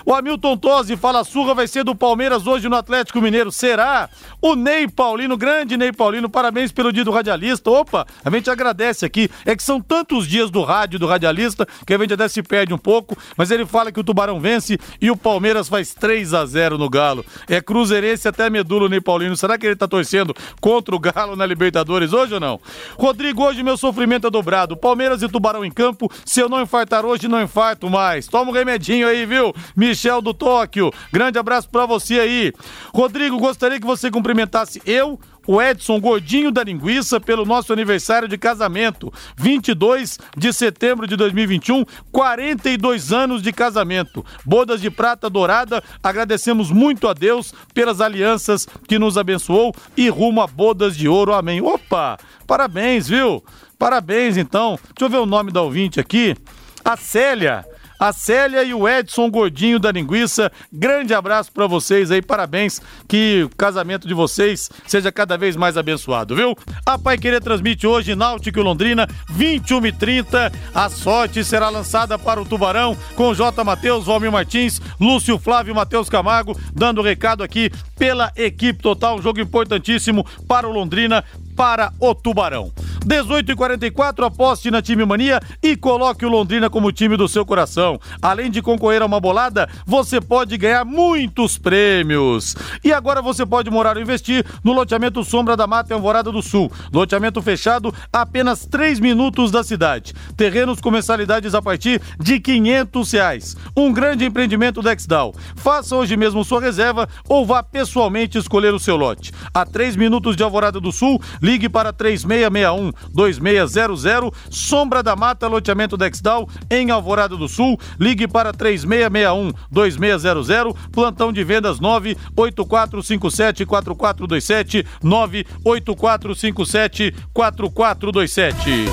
O Hamilton Tosi fala surra vai ser do Palmeiras hoje no Atlético Mineiro. Será? O Ney Paulino, grande Ney Paulino, parabéns pelo dia do radialista. Opa, a gente agradece aqui. É que são tantos dias do rádio do radialista que a gente até se perde um pouco, mas ele fala que o Tubarão vence e o Palmeiras faz 3 a 0 no Galo. É cruzeirense até medula Ney Paulino. Será que ele tá torcendo contra o Galo na Libertadores hoje ou não? Rodrigo, hoje meu sofrimento é dobrado. Palmeiras e Tubarão em campo. Se eu não infartar hoje, não infarto mais. Toma um remedinho aí, viu? Michel do Tóquio. Grande abraço para você aí. Rodrigo, gostaria que você cumprimentasse eu, o Edson Gordinho da Linguiça pelo nosso aniversário de casamento, 22 de setembro de 2021, 42 anos de casamento. Bodas de prata dourada, agradecemos muito a Deus pelas alianças que nos abençoou e rumo a bodas de ouro. Amém. Opa! Parabéns, viu? Parabéns então. Deixa eu ver o nome da ouvinte aqui. A Célia a Célia e o Edson Gordinho da Linguiça. Grande abraço para vocês aí, parabéns. Que o casamento de vocês seja cada vez mais abençoado, viu? A Pai Querer transmite hoje Náutico e Londrina, 21 e 30. A sorte será lançada para o Tubarão com J. Matheus, Valmir Martins, Lúcio Flávio e Matheus Camargo, dando recado aqui pela equipe total. Um jogo importantíssimo para o Londrina para o Tubarão. 18 e 44 aposte na Time Mania e coloque o Londrina como time do seu coração. Além de concorrer a uma bolada, você pode ganhar muitos prêmios. E agora você pode morar ou investir no loteamento Sombra da Mata em Alvorada do Sul. Loteamento fechado a apenas 3 minutos da cidade. Terrenos com mensalidades a partir de 500 reais. Um grande empreendimento da Exdal. Faça hoje mesmo sua reserva ou vá pessoalmente escolher o seu lote. A 3 minutos de Alvorada do Sul, ligue para 3661 2600, Sombra da Mata, loteamento Dexdal, em Alvorada do Sul. Ligue para 3661 2600, plantão de vendas 98457 4427 98457 4427.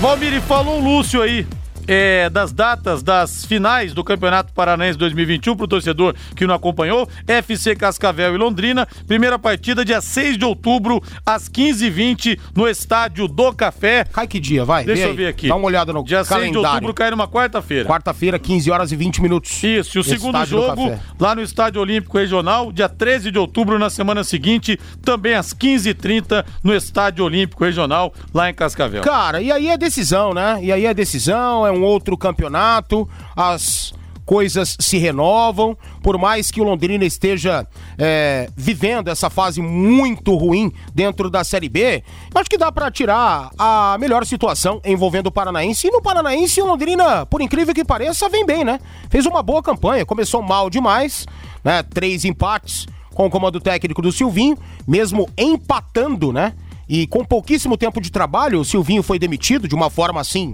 Valmir, falou o Lúcio aí é, das datas das finais do Campeonato Paranaense 2021 para o torcedor que não acompanhou. FC Cascavel e Londrina. Primeira partida dia 6 de outubro, às 15h20, no Estádio do Café. Cai que dia, vai? Deixa eu aí. ver aqui. Dá uma olhada no Dia calendário. 6 de outubro cai numa quarta-feira. Quarta-feira, 15 horas e 20 minutos. Isso, e o segundo jogo lá no Estádio Olímpico Regional, dia 13 de outubro, na semana seguinte, também às 15h30, no Estádio Olímpico Regional, lá em Cascavel. Cara, e aí é decisão, né? E aí é decisão, é um outro campeonato, as coisas se renovam, por mais que o Londrina esteja é, vivendo essa fase muito ruim dentro da Série B, acho que dá pra tirar a melhor situação envolvendo o Paranaense. E no Paranaense, o Londrina, por incrível que pareça, vem bem, né? Fez uma boa campanha, começou mal demais, né? Três empates com o comando técnico do Silvinho, mesmo empatando, né? E com pouquíssimo tempo de trabalho, o Silvinho foi demitido de uma forma assim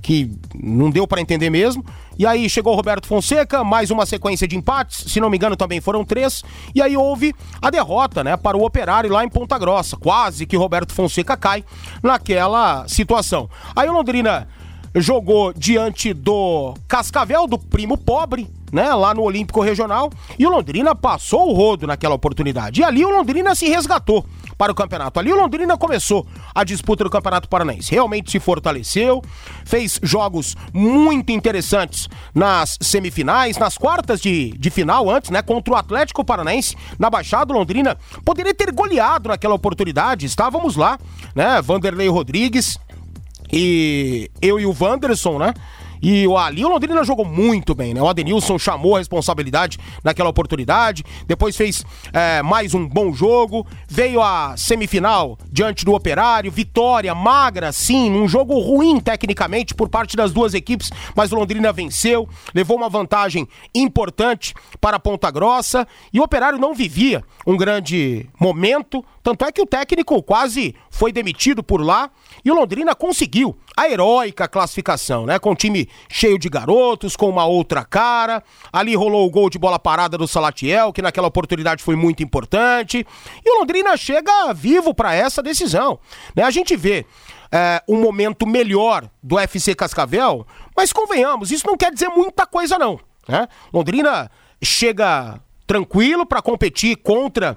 que não deu pra entender mesmo. E aí chegou o Roberto Fonseca, mais uma sequência de empates, se não me engano também foram três. E aí houve a derrota, né, para o Operário lá em Ponta Grossa. Quase que Roberto Fonseca cai naquela situação. Aí o Londrina jogou diante do Cascavel, do primo pobre, né, lá no Olímpico Regional, e o Londrina passou o rodo naquela oportunidade. E ali o Londrina se resgatou para o campeonato. Ali o Londrina começou a disputa do Campeonato Paranaense. Realmente se fortaleceu, fez jogos muito interessantes nas semifinais, nas quartas de, de final antes, né, contra o Atlético Paranaense, na Baixada, Londrina poderia ter goleado naquela oportunidade. Estávamos lá, né, Vanderlei Rodrigues, e eu e o Wanderson, né? E ali o Londrina jogou muito bem, né? O Adenilson chamou a responsabilidade naquela oportunidade, depois fez é, mais um bom jogo, veio a semifinal diante do Operário, vitória magra, sim, um jogo ruim tecnicamente por parte das duas equipes, mas o Londrina venceu, levou uma vantagem importante para a Ponta Grossa e o Operário não vivia um grande momento, tanto é que o técnico quase foi demitido por lá e o Londrina conseguiu a heróica classificação, né? Com o time cheio de garotos, com uma outra cara. Ali rolou o gol de bola parada do Salatiel, que naquela oportunidade foi muito importante. E o Londrina chega vivo para essa decisão. Né? A gente vê é, um momento melhor do FC Cascavel, mas convenhamos, isso não quer dizer muita coisa, não. Né? Londrina chega tranquilo para competir contra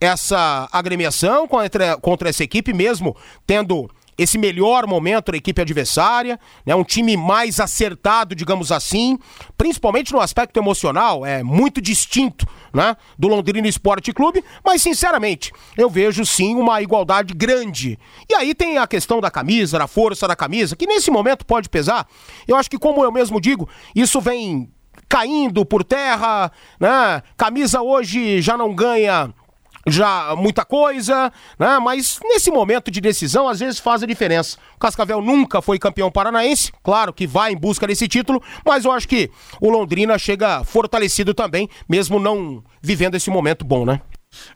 essa agremiação, contra, contra essa equipe, mesmo tendo esse melhor momento da equipe adversária, né? Um time mais acertado, digamos assim, principalmente no aspecto emocional, é muito distinto, né? Do Londrina Esporte Clube, mas sinceramente, eu vejo sim uma igualdade grande. E aí tem a questão da camisa, da força da camisa, que nesse momento pode pesar. Eu acho que, como eu mesmo digo, isso vem caindo por terra, né? Camisa hoje já não ganha já muita coisa, né? Mas nesse momento de decisão, às vezes faz a diferença. O Cascavel nunca foi campeão paranaense, claro que vai em busca desse título, mas eu acho que o Londrina chega fortalecido também, mesmo não vivendo esse momento bom, né?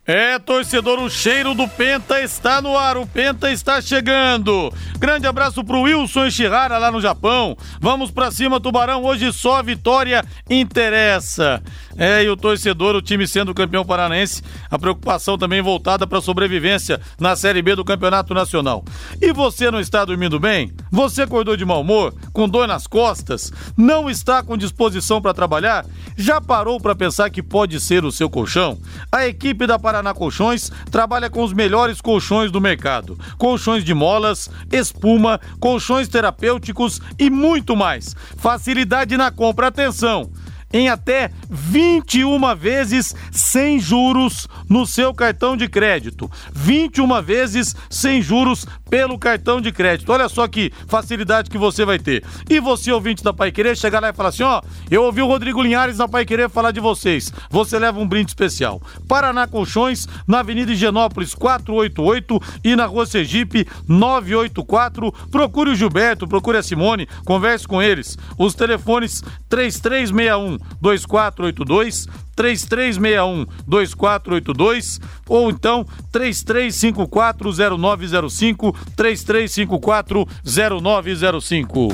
É, torcedor, o cheiro do Penta está no ar, o Penta está chegando. Grande abraço pro Wilson Ishihara lá no Japão. Vamos pra cima, Tubarão, hoje só a vitória interessa. É, e o torcedor, o time sendo campeão paranaense, a preocupação também voltada para sobrevivência na Série B do Campeonato Nacional. E você não está dormindo bem? Você acordou de mau humor, com dor nas costas, não está com disposição para trabalhar? Já parou para pensar que pode ser o seu colchão? A equipe da Paraná Colchões trabalha com os melhores colchões do mercado. Colchões de molas, espuma, colchões terapêuticos e muito mais. Facilidade na compra, atenção! Em até 21 vezes sem juros no seu cartão de crédito. 21 vezes sem juros pelo cartão de crédito. Olha só que facilidade que você vai ter. E você, ouvinte da Pai Querer, chegar lá e falar assim: ó, eu ouvi o Rodrigo Linhares na Pai Querer falar de vocês. Você leva um brinde especial. Paraná Colchões, na Avenida Higienópolis 488 e na Rua Sergipe 984. Procure o Gilberto, procure a Simone, converse com eles. Os telefones 3361 2482 3361 2482 ou então 33540905 33540905.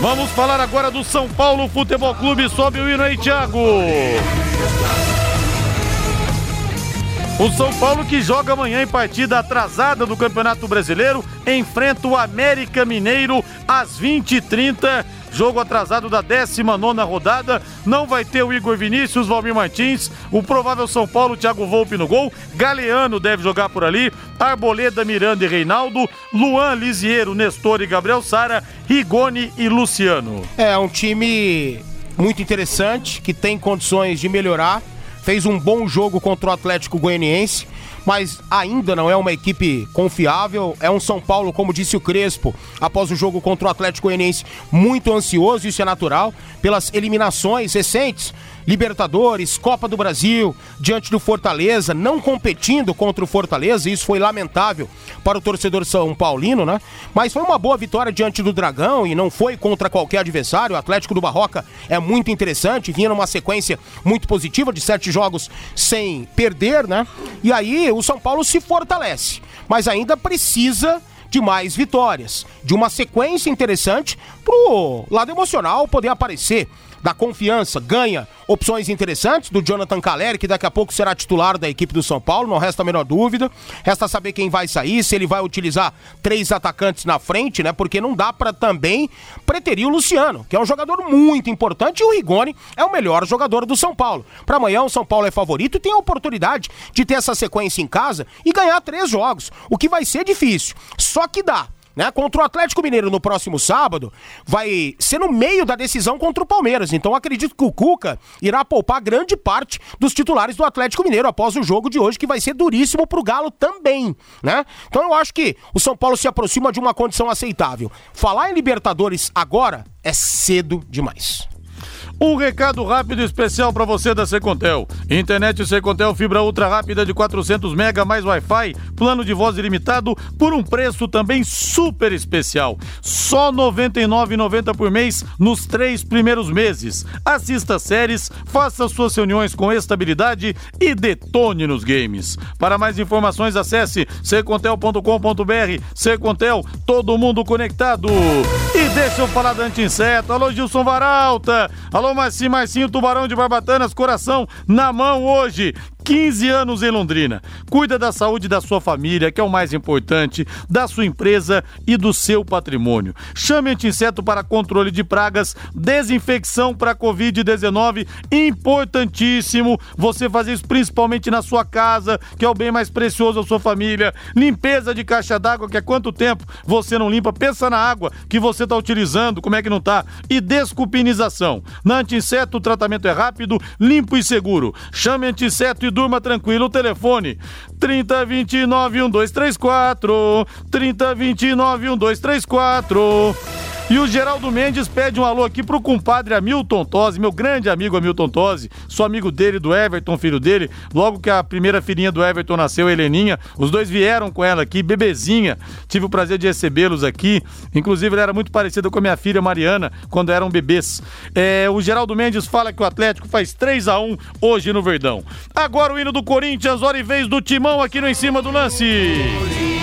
Vamos falar agora do São Paulo Futebol Clube. Sobe o hino aí, Thiago. O São Paulo que joga amanhã em partida atrasada do Campeonato Brasileiro enfrenta o América Mineiro às 20h30 jogo atrasado da 19 rodada. Não vai ter o Igor Vinícius, Valmir Martins, o provável São Paulo, Thiago Volpe no gol. Galeano deve jogar por ali. Arboleda, Miranda e Reinaldo. Luan, Lisiero, Nestor e Gabriel Sara. Rigoni e Luciano. É um time muito interessante, que tem condições de melhorar. Fez um bom jogo contra o Atlético Goianiense mas ainda não é uma equipe confiável. É um São Paulo, como disse o Crespo, após o jogo contra o Atlético Goianiense, muito ansioso, isso é natural, pelas eliminações recentes Libertadores, Copa do Brasil, diante do Fortaleza, não competindo contra o Fortaleza, isso foi lamentável para o torcedor São Paulino, né? Mas foi uma boa vitória diante do Dragão e não foi contra qualquer adversário. O Atlético do Barroca é muito interessante, vinha numa sequência muito positiva de sete jogos sem perder, né? E aí o São Paulo se fortalece, mas ainda precisa de mais vitórias, de uma sequência interessante pro lado emocional poder aparecer da confiança, ganha opções interessantes do Jonathan Caleri, que daqui a pouco será titular da equipe do São Paulo, não resta a menor dúvida. Resta saber quem vai sair, se ele vai utilizar três atacantes na frente, né? Porque não dá para também preterir o Luciano, que é um jogador muito importante, e o Rigoni é o melhor jogador do São Paulo. Para amanhã o São Paulo é favorito e tem a oportunidade de ter essa sequência em casa e ganhar três jogos, o que vai ser difícil. Só que dá né? Contra o Atlético Mineiro no próximo sábado, vai ser no meio da decisão contra o Palmeiras. Então acredito que o Cuca irá poupar grande parte dos titulares do Atlético Mineiro após o jogo de hoje, que vai ser duríssimo pro Galo também, né? Então eu acho que o São Paulo se aproxima de uma condição aceitável. Falar em Libertadores agora é cedo demais. Um recado rápido especial para você da Secontel. Internet Secontel fibra ultra rápida de 400 mega mais Wi-Fi, plano de voz ilimitado por um preço também super especial. Só R$ 99,90 por mês nos três primeiros meses. Assista séries, faça suas reuniões com estabilidade e detone nos games. Para mais informações acesse secontel.com.br. Secontel, todo mundo conectado. E deixa eu falar da anti-inseto. Alô Gilson Varalta. Alô Alô, Marcinho, Marcinho, Tubarão de Barbatanas, coração na mão hoje. 15 anos em Londrina. Cuida da saúde da sua família, que é o mais importante, da sua empresa e do seu patrimônio. Chame Anti-Inseto para controle de pragas, desinfecção para Covid-19. Importantíssimo você fazer isso principalmente na sua casa, que é o bem mais precioso da sua família. Limpeza de caixa d'água, que há quanto tempo você não limpa? Pensa na água que você está utilizando, como é que não tá? E desculpinização. Na Anti-Inseto o tratamento é rápido, limpo e seguro. Chame Anti-Inseto e durma tranquilo. O telefone 3029 1234. 3029 1234. E o Geraldo Mendes pede um alô aqui pro compadre Hamilton Tosi, meu grande amigo Hamilton Tosi, sou amigo dele, do Everton, filho dele. Logo que a primeira filhinha do Everton nasceu, Heleninha, os dois vieram com ela aqui, bebezinha. Tive o prazer de recebê-los aqui. Inclusive, ela era muito parecida com a minha filha Mariana, quando eram bebês. É, o Geraldo Mendes fala que o Atlético faz 3 a 1 hoje no Verdão. Agora o hino do Corinthians, hora e vez do Timão aqui no Em Cima do Lance.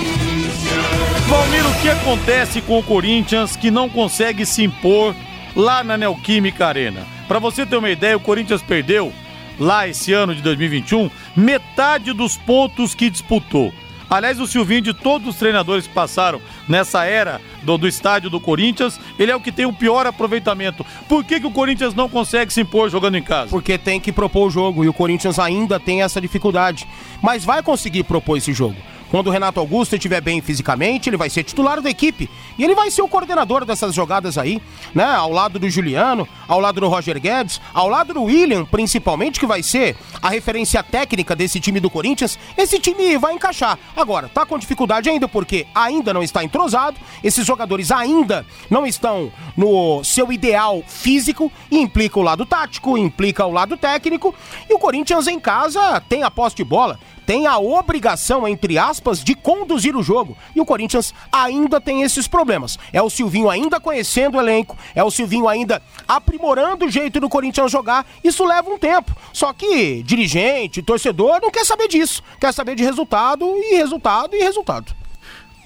Valmir, o que acontece com o Corinthians que não consegue se impor lá na Neoquímica Arena? Para você ter uma ideia, o Corinthians perdeu lá esse ano de 2021 metade dos pontos que disputou. Aliás, o Silvinho, de todos os treinadores que passaram nessa era do, do, estádio do Corinthians, ele é o que tem o pior aproveitamento. Por que, que o Corinthians não consegue se impor jogando em casa? Porque tem que propor o jogo e o Corinthians ainda tem essa dificuldade. Mas vai conseguir propor esse jogo. Quando o Renato Augusto estiver bem fisicamente, ele vai ser titular da equipe. E ele vai ser o coordenador dessas jogadas aí, né? Ao lado do Juliano, ao lado do Roger Guedes, ao lado do William, principalmente, que vai ser a referência técnica desse time do Corinthians. Esse time vai encaixar. Agora, tá com dificuldade ainda porque ainda não está entrosado, esses jogadores ainda não estão no seu ideal físico e implica o lado tático, implica o lado técnico. E o Corinthians em casa tem a posse de bola tem a obrigação, entre aspas, de conduzir o jogo. E o Corinthians ainda tem esses problemas. É o Silvinho ainda conhecendo o elenco, é o Silvinho ainda aprimorando o jeito do Corinthians jogar. Isso leva um tempo. Só que dirigente, torcedor não quer saber disso. Quer saber de resultado e resultado e resultado.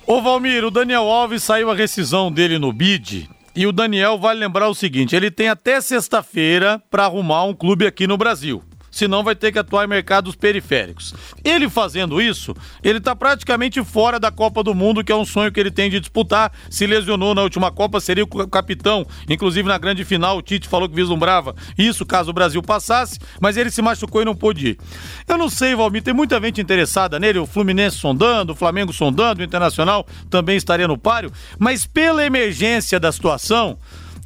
Ô Valmir, o Daniel Alves saiu a rescisão dele no bid. E o Daniel vai lembrar o seguinte: ele tem até sexta-feira para arrumar um clube aqui no Brasil senão vai ter que atuar em mercados periféricos. Ele fazendo isso, ele está praticamente fora da Copa do Mundo, que é um sonho que ele tem de disputar. Se lesionou na última Copa, seria o capitão. Inclusive na grande final, o Tite falou que vislumbrava isso caso o Brasil passasse, mas ele se machucou e não pôde ir. Eu não sei, Valmir, tem muita gente interessada nele, o Fluminense sondando, o Flamengo sondando, o Internacional também estaria no páreo, mas pela emergência da situação,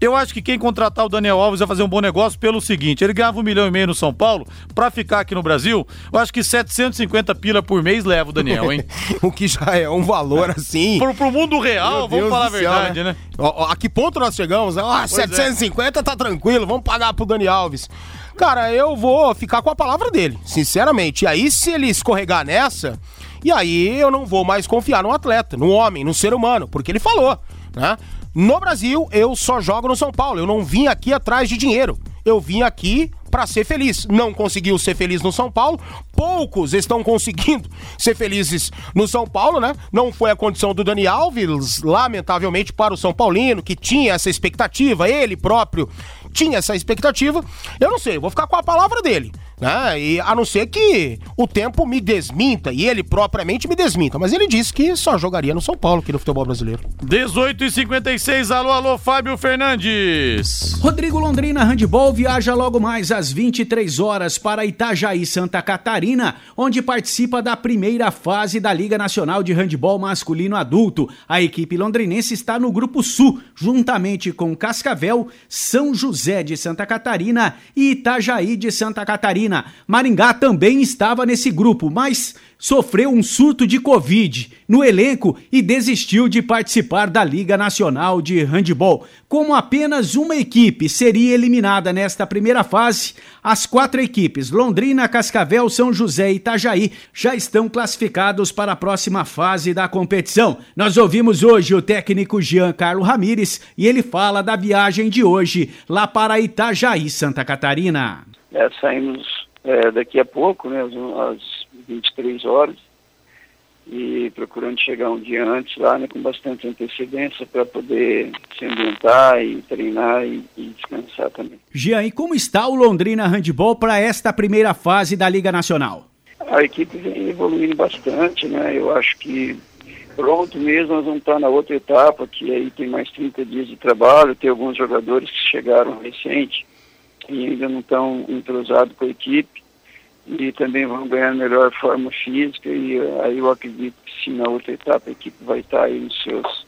eu acho que quem contratar o Daniel Alves vai fazer um bom negócio pelo seguinte: ele ganhava um milhão e meio no São Paulo, pra ficar aqui no Brasil, eu acho que 750 pila por mês leva o Daniel, hein? o que já é um valor assim. pro, pro mundo real, vamos falar a verdade, céu, né? né? a que ponto nós chegamos? Ah, 750 é. tá tranquilo, vamos pagar pro Daniel Alves. Cara, eu vou ficar com a palavra dele, sinceramente. E aí, se ele escorregar nessa, e aí eu não vou mais confiar no atleta, no homem, no ser humano, porque ele falou, né? No Brasil, eu só jogo no São Paulo. Eu não vim aqui atrás de dinheiro. Eu vim aqui para ser feliz. Não conseguiu ser feliz no São Paulo. Poucos estão conseguindo ser felizes no São Paulo, né? Não foi a condição do Dani Alves, lamentavelmente para o São Paulino, que tinha essa expectativa, ele próprio tinha essa expectativa. Eu não sei, vou ficar com a palavra dele. Né? E a não ser que o tempo me desminta e ele propriamente me desminta. Mas ele disse que só jogaria no São Paulo aqui no futebol brasileiro. 18 e 56 alô, alô, Fábio Fernandes. Rodrigo Londrina Handball viaja logo mais às 23 horas para Itajaí, Santa Catarina, onde participa da primeira fase da Liga Nacional de Handball Masculino Adulto. A equipe londrinense está no Grupo Sul, juntamente com Cascavel, São José de Santa Catarina e Itajaí de Santa Catarina. Maringá também estava nesse grupo, mas sofreu um surto de Covid no elenco e desistiu de participar da Liga Nacional de Handball. Como apenas uma equipe seria eliminada nesta primeira fase, as quatro equipes, Londrina, Cascavel, São José e Itajaí, já estão classificados para a próxima fase da competição. Nós ouvimos hoje o técnico Jean Carlo Ramires e ele fala da viagem de hoje lá para Itajaí, Santa Catarina. É, saímos é, daqui a pouco, né, às 23 horas, e procurando chegar um dia antes lá, né, com bastante antecedência para poder se ambientar e treinar e, e, descansar também. Jean, e como está o Londrina Handball para esta primeira fase da Liga Nacional? A equipe vem evoluindo bastante, né? Eu acho que pronto mesmo nós vamos estar na outra etapa, que aí tem mais 30 dias de trabalho, tem alguns jogadores que chegaram recente e ainda não estão entrosados com a equipe e também vão ganhar melhor forma física e eh, aí eu acredito que se na outra etapa a equipe vai estar aí nos seus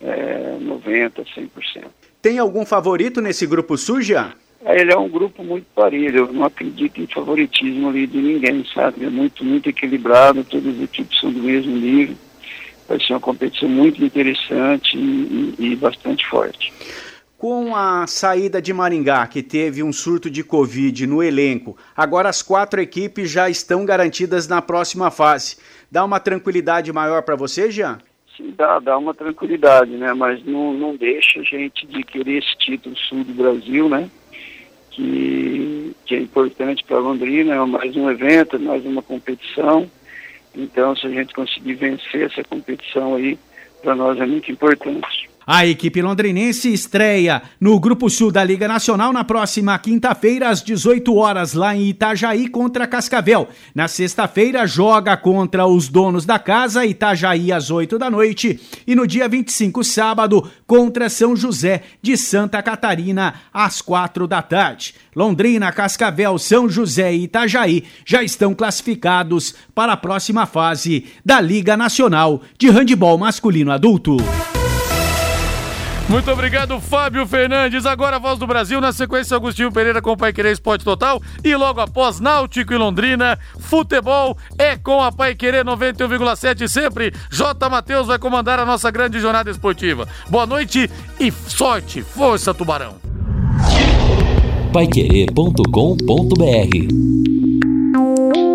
é, 90%, 100%. Tem algum favorito nesse grupo suja? É, ele é um grupo muito parelho, eu não acredito em favoritismo ali de ninguém, sabe? É muito, muito equilibrado, todas as equipes são do mesmo nível. Vai ser uma competição muito interessante e, e, e bastante forte. Com a saída de Maringá, que teve um surto de Covid no elenco, agora as quatro equipes já estão garantidas na próxima fase. Dá uma tranquilidade maior para você, Jean? Sim, dá, dá uma tranquilidade, né? Mas não, não deixa a gente de querer esse título sul do Brasil, né? Que, que é importante para Londrina, é mais um evento, mais uma competição. Então, se a gente conseguir vencer essa competição aí, para nós é muito importante. A equipe londrinense estreia no Grupo Sul da Liga Nacional na próxima quinta-feira, às 18 horas, lá em Itajaí, contra Cascavel. Na sexta-feira, joga contra os donos da casa, Itajaí, às 8 da noite. E no dia 25, sábado, contra São José de Santa Catarina, às 4 da tarde. Londrina, Cascavel, São José e Itajaí já estão classificados para a próxima fase da Liga Nacional de Handebol Masculino Adulto. Muito obrigado, Fábio Fernandes. Agora a voz do Brasil, na sequência, Agostinho Pereira com o Pai Querer Esporte Total. E logo após, Náutico e Londrina. Futebol é com a Pai Querer 91,7 sempre. J. Matheus vai comandar a nossa grande jornada esportiva. Boa noite e sorte. Força, Tubarão. Paiquerê.com.br